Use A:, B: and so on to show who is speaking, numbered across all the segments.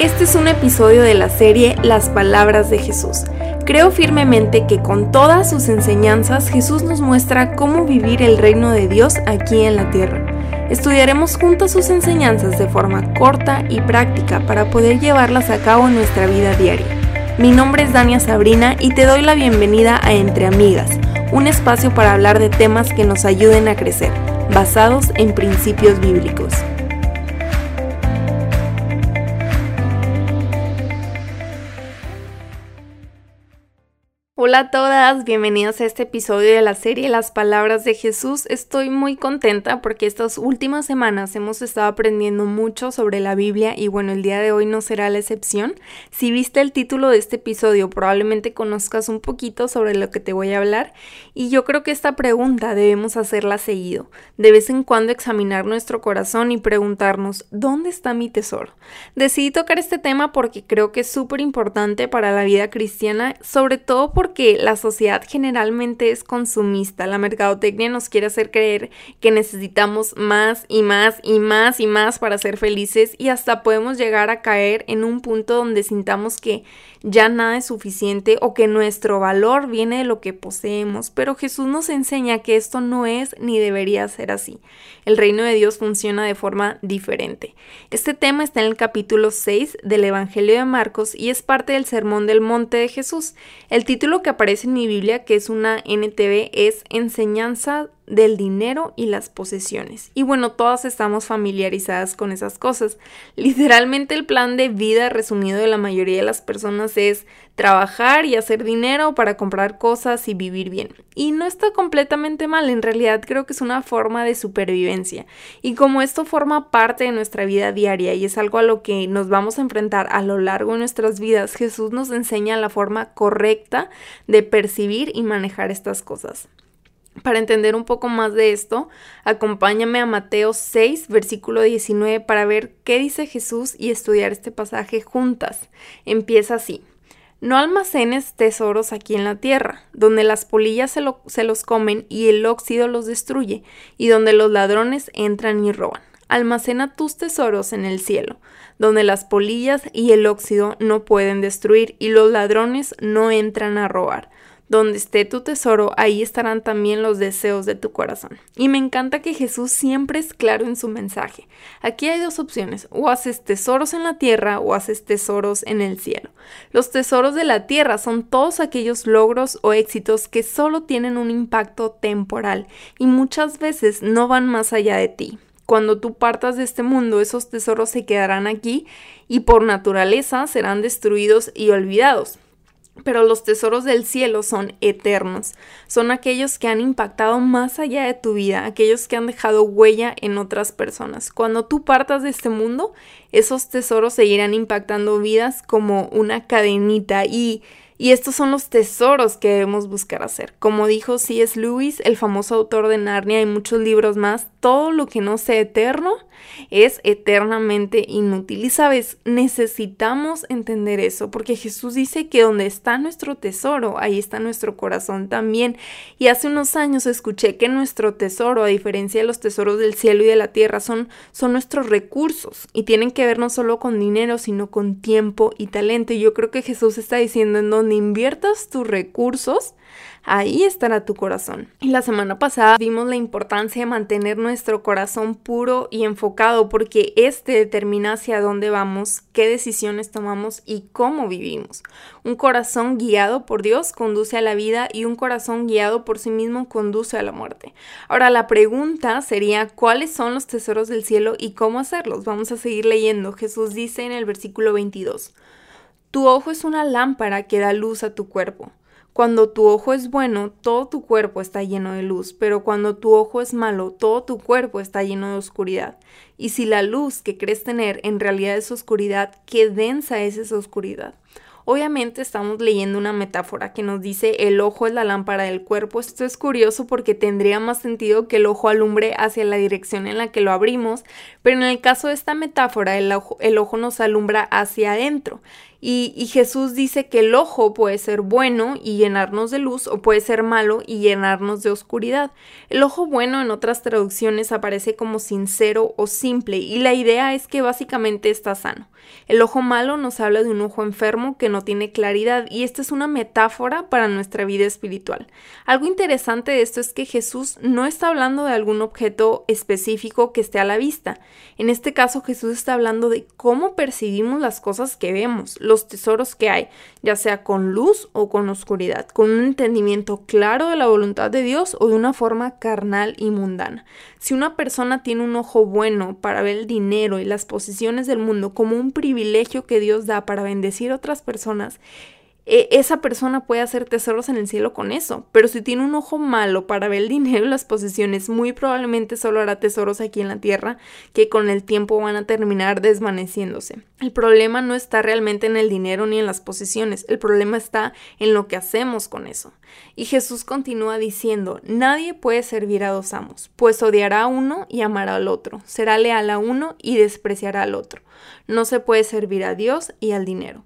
A: Este es un episodio de la serie Las Palabras de Jesús. Creo firmemente que con todas sus enseñanzas Jesús nos muestra cómo vivir el reino de Dios aquí en la tierra. Estudiaremos juntos sus enseñanzas de forma corta y práctica para poder llevarlas a cabo en nuestra vida diaria. Mi nombre es Dania Sabrina y te doy la bienvenida a Entre Amigas, un espacio para hablar de temas que nos ayuden a crecer, basados en principios bíblicos. Hola a todas, bienvenidos a este episodio de la serie Las Palabras de Jesús. Estoy muy contenta porque estas últimas semanas hemos estado aprendiendo mucho sobre la Biblia y bueno, el día de hoy no será la excepción. Si viste el título de este episodio, probablemente conozcas un poquito sobre lo que te voy a hablar y yo creo que esta pregunta debemos hacerla seguido. De vez en cuando examinar nuestro corazón y preguntarnos, ¿dónde está mi tesoro? Decidí tocar este tema porque creo que es súper importante para la vida cristiana, sobre todo porque que la sociedad generalmente es consumista. La mercadotecnia nos quiere hacer creer que necesitamos más y más y más y más para ser felices y hasta podemos llegar a caer en un punto donde sintamos que ya nada es suficiente o que nuestro valor viene de lo que poseemos. Pero Jesús nos enseña que esto no es ni debería ser así. El reino de Dios funciona de forma diferente. Este tema está en el capítulo 6 del Evangelio de Marcos y es parte del Sermón del Monte de Jesús. El título que aparece en mi Biblia, que es una NTV, es Enseñanza del dinero y las posesiones. Y bueno, todas estamos familiarizadas con esas cosas. Literalmente el plan de vida resumido de la mayoría de las personas es trabajar y hacer dinero para comprar cosas y vivir bien. Y no está completamente mal, en realidad creo que es una forma de supervivencia. Y como esto forma parte de nuestra vida diaria y es algo a lo que nos vamos a enfrentar a lo largo de nuestras vidas, Jesús nos enseña la forma correcta de percibir y manejar estas cosas. Para entender un poco más de esto, acompáñame a Mateo 6, versículo 19, para ver qué dice Jesús y estudiar este pasaje juntas. Empieza así. No almacenes tesoros aquí en la tierra, donde las polillas se, se, los comen y el óxido los destruye, y donde los ladrones entran y roban. Almacena tus tesoros en el cielo, donde las polillas y el óxido no pueden destruir y los ladrones no entran a robar donde esté tu tesoro, ahí estarán también los deseos de tu corazón. Y me encanta que Jesús siempre es claro en su mensaje. Aquí hay dos opciones, o haces tesoros en la tierra o haces tesoros en el cielo. Los tesoros de la tierra son todos aquellos logros o éxitos que solo tienen un impacto temporal y muchas veces no van más allá de ti. Cuando tú partas de este mundo, esos tesoros se quedarán aquí y por naturaleza serán destruidos y olvidados pero los tesoros del cielo son eternos, son aquellos que han impactado más allá de tu vida, aquellos que han dejado huella en otras personas. Cuando tú partas de este mundo, esos tesoros seguirán impactando vidas como una cadenita y y estos son los tesoros que debemos buscar hacer. Como dijo C.S. Lewis, el famoso autor de Narnia y muchos libros más, todo lo que no sea eterno es eternamente inútil. Y sabes, necesitamos entender eso, porque Jesús dice que donde está nuestro tesoro, ahí está nuestro corazón también. Y hace unos años escuché que nuestro tesoro, a diferencia de los tesoros del cielo y de la tierra, son, son nuestros recursos y tienen que ver no solo con dinero, sino con tiempo y talento. Y yo creo que Jesús está diciendo en donde inviertas tus recursos, ahí estará tu corazón. Y la semana pasada vimos la importancia de mantener nuestro corazón puro y enfocado porque este determina hacia dónde vamos, qué decisiones tomamos y cómo vivimos. Un corazón guiado por Dios conduce a la vida y un corazón guiado por sí mismo conduce a la muerte. Ahora la pregunta sería cuáles son los tesoros del cielo y cómo hacerlos. Vamos a seguir leyendo. Jesús dice en el versículo 22. Tu ojo es una lámpara que da luz a tu cuerpo. Cuando tu ojo es bueno, todo tu cuerpo está lleno de luz, pero cuando tu ojo es malo, todo tu cuerpo está lleno de oscuridad. Y si la luz que crees tener en realidad es oscuridad, qué densa es esa oscuridad. Obviamente estamos leyendo una metáfora que nos dice el ojo es la lámpara del cuerpo. Esto es curioso porque tendría más sentido que el ojo alumbre hacia la dirección en la que lo abrimos, pero en el caso de esta metáfora el ojo, el ojo nos alumbra hacia adentro Y, Jesús dice que el ojo puede ser bueno y llenarnos de luz o puede ser malo y llenarnos de oscuridad. El ojo bueno en otras traducciones aparece como sincero o simple y la idea es que básicamente está sano. El ojo malo nos habla de un ojo enfermo que no tiene claridad y esta es una metáfora para nuestra vida espiritual. Algo interesante de esto es que Jesús no está hablando de algún objeto específico que esté a la vista. En este caso Jesús está hablando de cómo percibimos las cosas que vemos los tesoros que hay, ya sea con luz o con oscuridad, con un entendimiento claro de la voluntad de Dios o de una forma carnal y mundana. Si una persona tiene un ojo bueno para ver el dinero y las posiciones del mundo como un privilegio que Dios da para bendecir a otras personas, e, esa persona puede hacer tesoros en el cielo con eso. Pero si tiene un ojo malo para ver el dinero y las posesiones, muy probablemente solo hará tesoros aquí en la tierra que con el tiempo van a terminar desvaneciéndose. El problema no está realmente en el dinero ni en las posesiones, el problema está en lo que hacemos con eso. Y Jesús continúa diciendo, nadie puede servir a dos amos, pues odiará a uno y amará al otro, será leal a uno y despreciará al otro. No se puede servir a Dios y al dinero.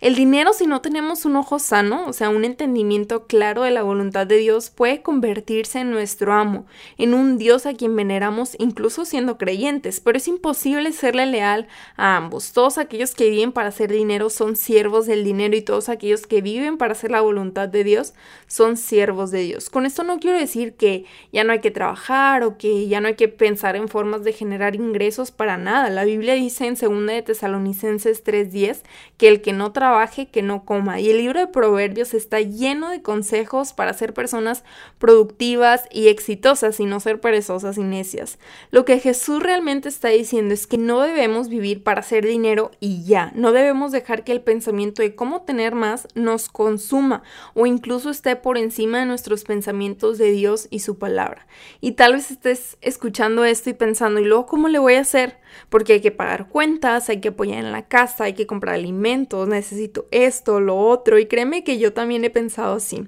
A: El dinero, si no tenemos un ojo sano, o sea, un entendimiento claro de la voluntad de Dios, puede convertirse en nuestro amo, en un Dios a quien veneramos incluso siendo creyentes, pero es imposible serle leal a ambos. Todos aquellos que viven para hacer dinero son siervos del dinero y todos aquellos que viven para hacer la voluntad de Dios son siervos de Dios. Con esto no quiero decir que ya no hay que trabajar o que ya no hay que pensar en formas de generar ingresos para nada. La Biblia dice en 2 de Tesalonicenses 3:10 que el que no trabaja trabaje, que no coma. Y el libro de Proverbios está lleno de consejos para ser personas productivas y exitosas y no ser perezosas y necias. Lo que Jesús realmente está diciendo es que no debemos vivir para hacer dinero y ya. No debemos dejar que el pensamiento de cómo tener más nos consuma o incluso esté por encima de nuestros pensamientos de Dios y su palabra. Y tal vez estés escuchando esto y pensando, ¿y luego cómo le voy a hacer? Porque hay que pagar cuentas, hay que apoyar en la casa, hay que comprar alimentos, necesito esto, lo otro. Y créeme que yo también he pensado así.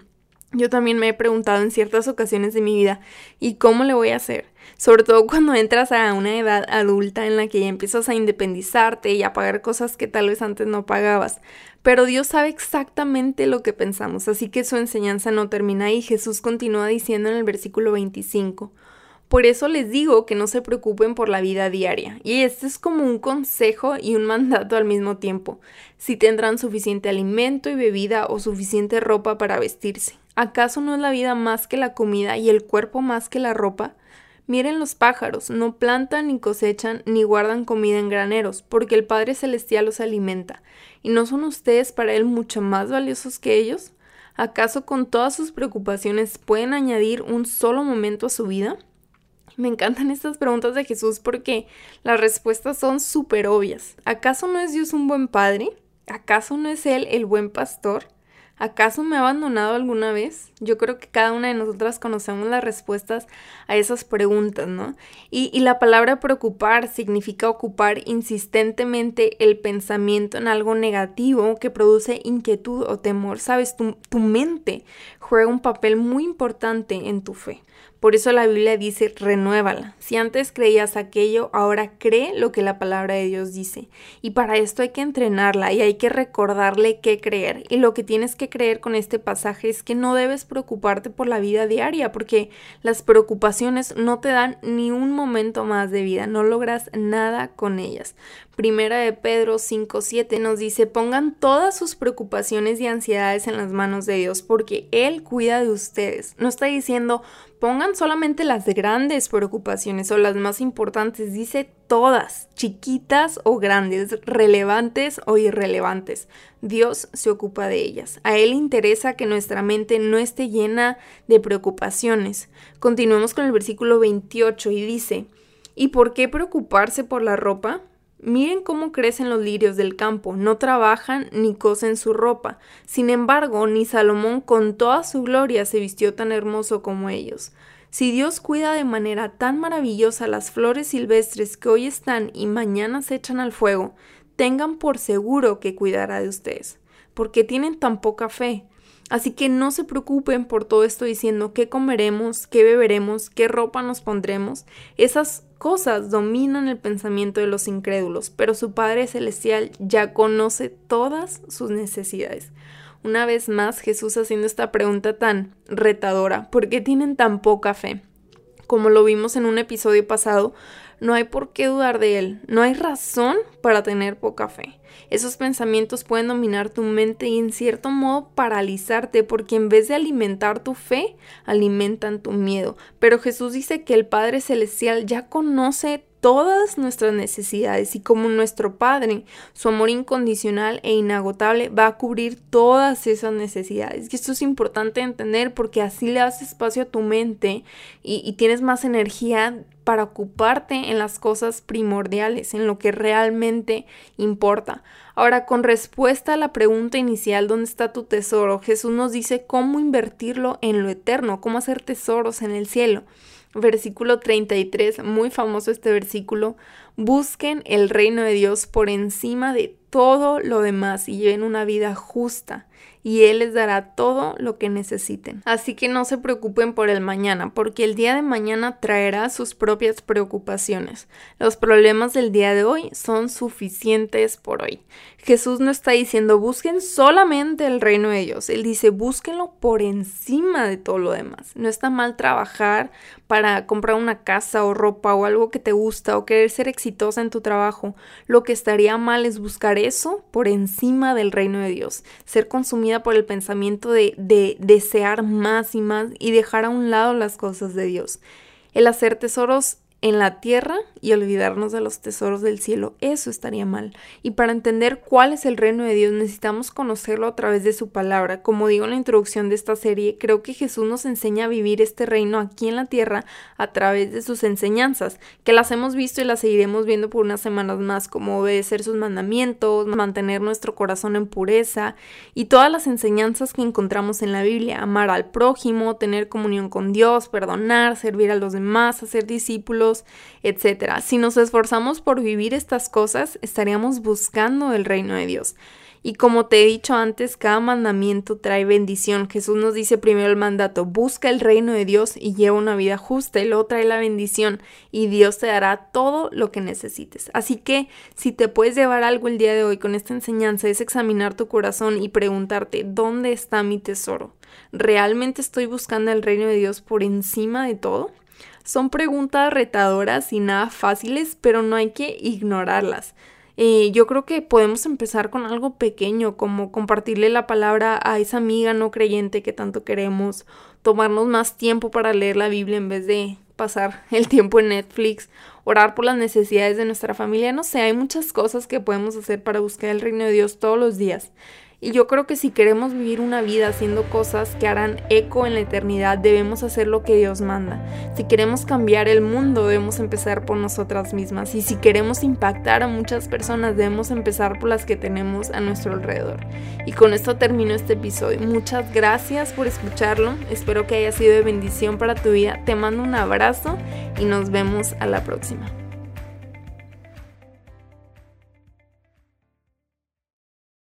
A: Yo también me he preguntado en ciertas ocasiones de mi vida, ¿y cómo le voy a hacer? Sobre todo cuando entras a una edad adulta en la que ya empiezas a independizarte y a pagar cosas que tal vez antes no pagabas. Pero Dios sabe exactamente lo que pensamos, así que su enseñanza no termina ahí. Jesús continúa diciendo en el versículo 25, por eso les digo que no se preocupen por la vida diaria. Y este es como un consejo y un mandato al mismo tiempo. Si tendrán suficiente alimento y bebida o suficiente ropa para vestirse. ¿Acaso no es la vida más que la comida y el cuerpo más que la ropa? Miren los pájaros, no plantan ni cosechan ni guardan comida en graneros, porque el Padre Celestial los alimenta. ¿Y no son ustedes para Él mucho más valiosos que ellos? ¿Acaso con todas sus preocupaciones pueden añadir un solo momento a su vida? Me encantan estas preguntas de Jesús porque las respuestas son súper obvias. ¿Acaso no es Dios un buen padre? ¿Acaso no es Él el buen pastor? ¿Acaso me ha abandonado alguna vez? Yo creo que cada una de nosotras conocemos las respuestas a esas preguntas, ¿no? Y, la palabra preocupar significa ocupar insistentemente el pensamiento en algo negativo que produce inquietud o temor. Sabes, tu, tu mente juega un papel muy importante en tu fe. Por eso la Biblia dice, renuévala. Si antes creías aquello, ahora cree lo que la palabra de Dios dice. Y para esto hay que entrenarla y hay que recordarle qué creer. Y lo que tienes que creer con este pasaje es que no debes preocuparte por la vida diaria, porque las preocupaciones no te dan ni un momento más de vida, no logras nada con ellas. Primera de Pedro 5:7 nos dice, pongan todas sus preocupaciones y ansiedades en las manos de Dios, porque Él cuida de ustedes. No está diciendo, pongan solamente las grandes preocupaciones o las más importantes, dice todas, chiquitas o grandes, relevantes o irrelevantes. Dios se ocupa de ellas. A Él interesa que nuestra mente no esté llena de preocupaciones. Continuemos con el versículo 28 y dice, ¿y por qué preocuparse por la ropa? Miren cómo crecen los lirios del campo, no trabajan ni cosen su ropa. Sin embargo, ni Salomón con toda su gloria se vistió tan hermoso como ellos. Si Dios cuida de manera tan maravillosa las flores silvestres que hoy están y mañana se echan al fuego, tengan por seguro que cuidará de ustedes, porque tienen tan poca fe. Así que no se preocupen por todo esto diciendo qué comeremos, qué beberemos, qué ropa nos pondremos. Esas cosas dominan el pensamiento de los incrédulos, pero su Padre Celestial ya conoce todas sus necesidades. Una vez más, Jesús haciendo esta pregunta tan retadora, ¿por qué tienen tan poca fe? Como lo vimos en un episodio pasado, no hay por qué dudar de él, no hay razón para tener poca fe. Esos pensamientos pueden dominar tu mente y en cierto modo paralizarte porque en vez de alimentar tu fe, alimentan tu miedo. Pero Jesús dice que el Padre Celestial ya conoce todas nuestras necesidades y como nuestro Padre, su amor incondicional e inagotable va a cubrir todas esas necesidades. Y esto es importante entender porque así le das espacio a tu mente y, y tienes más energía para ocuparte en las cosas primordiales, en lo que realmente importa. Ahora, con respuesta a la pregunta inicial, ¿dónde está tu tesoro? Jesús nos dice cómo invertirlo en lo eterno, cómo hacer tesoros en el cielo versículo 33, muy famoso este versículo, busquen el reino de Dios por encima de todo lo demás y lleven una vida justa y Él les dará todo lo que necesiten. Así que no se preocupen por el mañana, porque el día de mañana traerá sus propias preocupaciones. Los problemas del día de hoy son suficientes por hoy. Jesús no está diciendo busquen solamente el reino de Dios, Él dice búsquenlo por encima de todo lo demás. No está mal trabajar para comprar una casa o ropa o algo que te gusta o querer ser exitosa en tu trabajo. Lo que estaría mal es buscar eso por encima del reino de Dios, ser consumida por el pensamiento de, de desear más y más y dejar a un lado las cosas de Dios. El hacer tesoros en la tierra y olvidarnos de los tesoros del cielo. Eso estaría mal. Y para entender cuál es el reino de Dios necesitamos conocerlo a través de su palabra. Como digo en la introducción de esta serie, creo que Jesús nos enseña a vivir este reino aquí en la tierra a través de sus enseñanzas, que las hemos visto y las seguiremos viendo por unas semanas más, como obedecer sus mandamientos, mantener nuestro corazón en pureza y todas las enseñanzas que encontramos en la Biblia, amar al prójimo, tener comunión con Dios, perdonar, servir a los demás, hacer discípulos, etcétera. Si nos esforzamos por vivir estas cosas, estaríamos buscando el reino de Dios. Y como te he dicho antes, cada mandamiento trae bendición. Jesús nos dice primero el mandato, busca el reino de Dios y lleva una vida justa, y luego trae la bendición y Dios te dará todo lo que necesites. Así que si te puedes llevar algo el día de hoy con esta enseñanza es examinar tu corazón y preguntarte, ¿dónde está mi tesoro? ¿Realmente estoy buscando el reino de Dios por encima de todo? Son preguntas retadoras y nada fáciles, pero no hay que ignorarlas. Eh, yo creo que podemos empezar con algo pequeño, como compartirle la palabra a esa amiga no creyente que tanto queremos, tomarnos más tiempo para leer la Biblia en vez de pasar el tiempo en Netflix, orar por las necesidades de nuestra familia, no sé, hay muchas cosas que podemos hacer para buscar el reino de Dios todos los días. Y yo creo que si queremos vivir una vida haciendo cosas que harán eco en la eternidad, debemos hacer lo que Dios manda. Si queremos cambiar el mundo, debemos empezar por nosotras mismas. Y si queremos impactar a muchas personas, debemos empezar por las que tenemos a nuestro alrededor. Y con esto termino este episodio. Muchas gracias por escucharlo. Espero que haya sido de bendición para tu vida. Te mando un abrazo y nos vemos a la próxima.